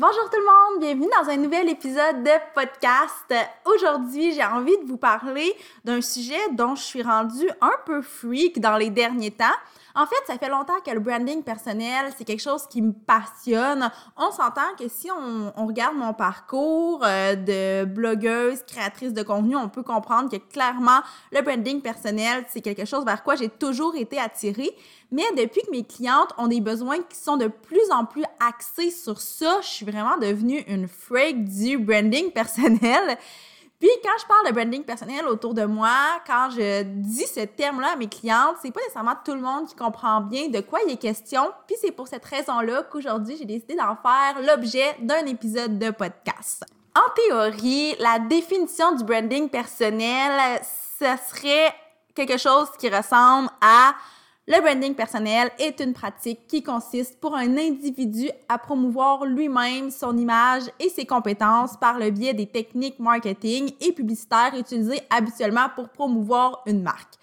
Bonjour tout le monde, bienvenue dans un nouvel épisode de podcast. Aujourd'hui, j'ai envie de vous parler d'un sujet dont je suis rendue un peu freak dans les derniers temps. En fait, ça fait longtemps que le branding personnel, c'est quelque chose qui me passionne. On s'entend que si on, regarde mon parcours euh, de blogueuse, créatrice de contenu, on peut comprendre que clairement, le branding personnel, c'est quelque chose vers quoi j'ai toujours été attirée. Mais depuis que mes clientes ont des besoins qui sont de plus en plus axés sur ça, je suis vraiment devenue une freak du branding personnel. Puis quand je parle de branding personnel autour de moi, quand je dis ce terme-là à mes clientes, c'est pas nécessairement tout le monde qui comprend bien de quoi il est question. Puis c'est pour cette raison-là qu'aujourd'hui, j'ai décidé d'en faire l'objet d'un épisode de podcast. En théorie, la définition du branding personnel, ce serait quelque chose qui ressemble à le branding personnel est une pratique qui consiste pour un individu à promouvoir lui-même son image et ses compétences par le biais des techniques marketing et publicitaires utilisées habituellement pour promouvoir une marque.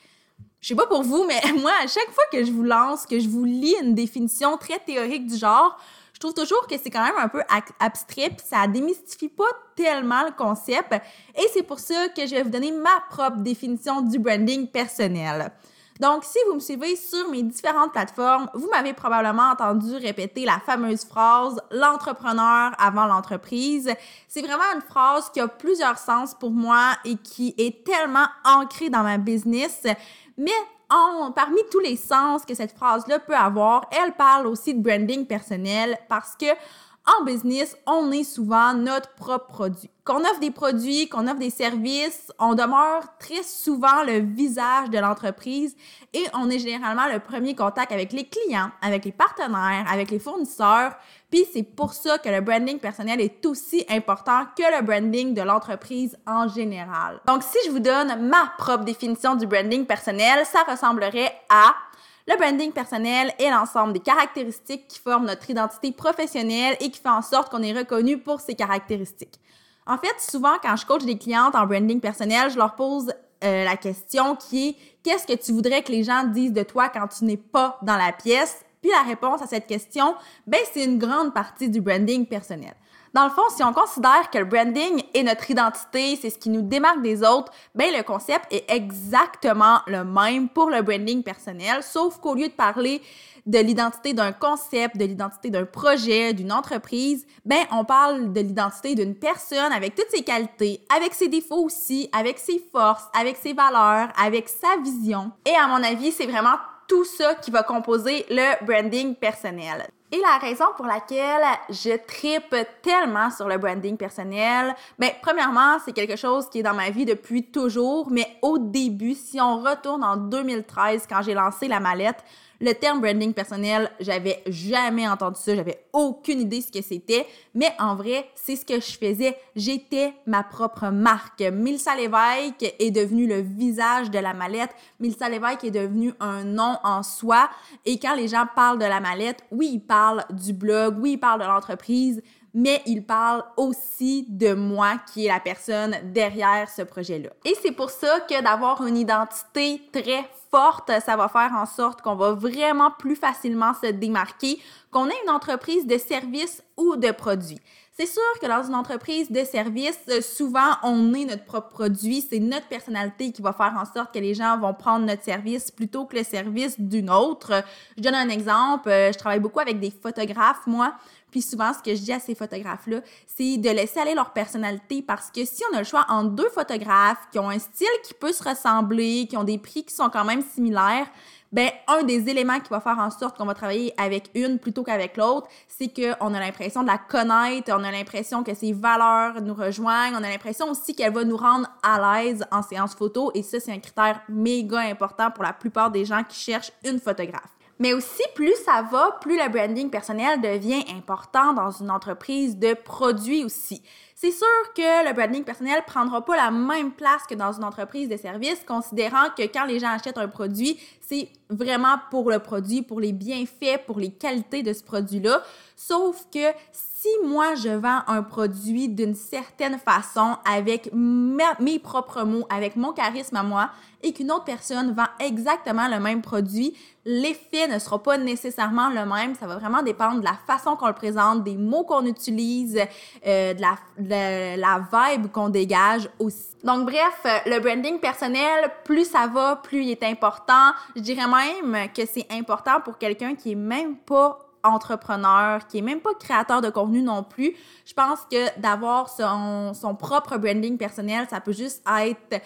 Je sais pas pour vous, mais moi, à chaque fois que je vous lance, que je vous lis une définition très théorique du genre, je trouve toujours que c'est quand même un peu abstrait, puis ça démystifie pas tellement le concept. Et c'est pour ça que je vais vous donner ma propre définition du branding personnel. Donc, si vous me suivez sur mes différentes plateformes, vous m'avez probablement entendu répéter la fameuse phrase l'entrepreneur avant l'entreprise. C'est vraiment une phrase qui a plusieurs sens pour moi et qui est tellement ancrée dans ma business. Mais parmi tous les sens que cette phrase-là peut avoir, elle parle aussi de branding personnel parce que en business, on est souvent notre propre produit. Qu'on offre des produits, qu'on offre des services, on demeure très souvent le visage de l'entreprise et on est généralement le premier contact avec les clients, avec les partenaires, avec les fournisseurs. Puis c'est pour ça que le branding personnel est aussi important que le branding de l'entreprise en général. Donc si je vous donne ma propre définition du branding personnel, ça ressemblerait à le branding personnel est l'ensemble des caractéristiques qui forment notre identité professionnelle et qui fait en sorte qu'on est reconnu pour ces caractéristiques. En fait, souvent, quand je coach des clientes en branding personnel, je leur pose euh, la question qui est qu'est-ce que tu voudrais que les gens disent de toi quand tu n'es pas dans la pièce? Puis la réponse à cette question, ben, c'est une grande partie du branding personnel. Dans le fond, si on considère que le branding est notre identité, c'est ce qui nous démarque des autres, ben le concept est exactement le même pour le branding personnel, sauf qu'au lieu de parler de l'identité d'un concept, de l'identité d'un projet, d'une entreprise, ben on parle de l'identité d'une personne avec toutes ses qualités, avec ses défauts aussi, avec ses forces, avec ses valeurs, avec sa vision. Et à mon avis, c'est vraiment tout ça qui va composer le branding personnel. Et la raison pour laquelle je tripe tellement sur le branding personnel, ben premièrement, c'est quelque chose qui est dans ma vie depuis toujours, mais au début, si on retourne en 2013 quand j'ai lancé la mallette, le terme branding personnel, j'avais jamais entendu ça, j'avais aucune idée ce que c'était, mais en vrai, c'est ce que je faisais. J'étais ma propre marque. Milsa Lévesque est devenu le visage de la mallette. Milsa Lévesque est devenu un nom en soi. Et quand les gens parlent de la mallette, oui, ils parlent du blog, oui, ils parlent de l'entreprise, mais ils parlent aussi de moi qui est la personne derrière ce projet-là. Et c'est pour ça que d'avoir une identité très forte, ça va faire en sorte qu'on va vraiment plus facilement se démarquer, qu'on ait une entreprise de services ou de produits. C'est sûr que dans une entreprise de services, souvent, on est notre propre produit. C'est notre personnalité qui va faire en sorte que les gens vont prendre notre service plutôt que le service d'une autre. Je donne un exemple. Je travaille beaucoup avec des photographes, moi. Puis souvent, ce que je dis à ces photographes-là, c'est de laisser aller leur personnalité parce que si on a le choix entre deux photographes qui ont un style qui peut se ressembler, qui ont des prix qui sont quand même similaires, ben un des éléments qui va faire en sorte qu'on va travailler avec une plutôt qu'avec l'autre, c'est qu'on a l'impression de la connaître, on a l'impression que ses valeurs nous rejoignent, on a l'impression aussi qu'elle va nous rendre à l'aise en séance photo et ça c'est un critère méga important pour la plupart des gens qui cherchent une photographe. Mais aussi, plus ça va, plus le branding personnel devient important dans une entreprise de produits aussi. C'est sûr que le branding personnel prendra pas la même place que dans une entreprise de services, considérant que quand les gens achètent un produit, c'est vraiment pour le produit, pour les bienfaits, pour les qualités de ce produit-là. Sauf que moi je vends un produit d'une certaine façon avec mes propres mots, avec mon charisme à moi, et qu'une autre personne vend exactement le même produit, l'effet ne sera pas nécessairement le même. Ça va vraiment dépendre de la façon qu'on le présente, des mots qu'on utilise, euh, de, la, de la vibe qu'on dégage aussi. Donc bref, le branding personnel, plus ça va, plus il est important. Je dirais même que c'est important pour quelqu'un qui est même pas entrepreneur, qui est même pas créateur de contenu non plus. Je pense que d'avoir son, son propre branding personnel, ça peut juste être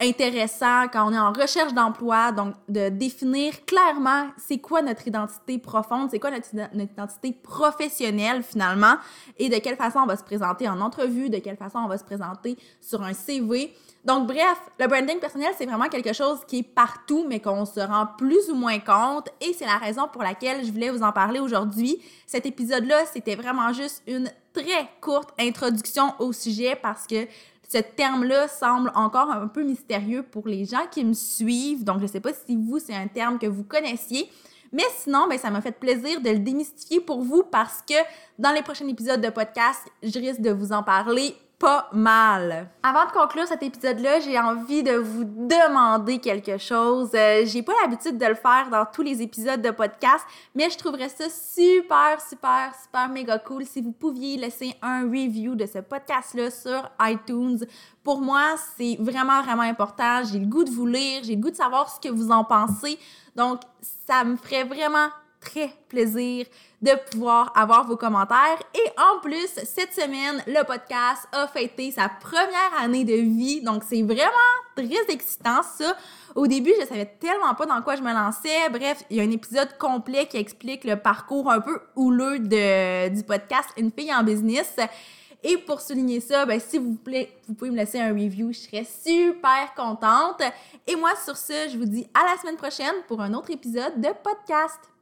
intéressant quand on est en recherche d'emploi, donc de définir clairement c'est quoi notre identité profonde, c'est quoi notre, identité professionnelle finalement, et de quelle façon on va se présenter en entrevue, de quelle façon on va se présenter sur un CV. Donc bref, le branding personnel, c'est vraiment quelque chose qui est partout, mais qu'on se rend plus ou moins compte, et c'est la raison pour laquelle je voulais vous en parler aujourd'hui. Cet épisode-là, c'était vraiment juste une très courte introduction au sujet parce que ce terme-là semble encore un peu mystérieux pour les gens qui me suivent. Donc, je ne sais pas si vous, c'est un terme que vous connaissiez. Mais sinon, ben, ça m'a fait plaisir de le démystifier pour vous parce que dans les prochains épisodes de podcast, je risque de vous en parler pas mal. Avant de conclure cet épisode-là, j'ai envie de vous demander quelque chose. Euh, j'ai pas l'habitude de le faire dans tous les épisodes de podcast, mais je trouverais ça super, super, super méga cool si vous pouviez laisser un review de ce podcast-là sur iTunes. Pour moi, c'est vraiment, vraiment important. J'ai le goût de vous lire, j'ai le goût de savoir ce que vous en pensez. Donc, ça me ferait vraiment très plaisir de pouvoir avoir vos commentaires. Et en plus, cette semaine, le podcast a fêté sa première année de vie. Donc, c'est vraiment très excitant, ça. Au début, je savais tellement pas dans quoi je me lançais. Bref, il y a un épisode complet qui explique le parcours un peu houleux de, du podcast Une fille en business. Et pour souligner ça, ben, s'il vous plaît, vous pouvez me laisser un review. Je serais super contente. Et moi, sur ce, je vous dis à la semaine prochaine pour un autre épisode de podcast.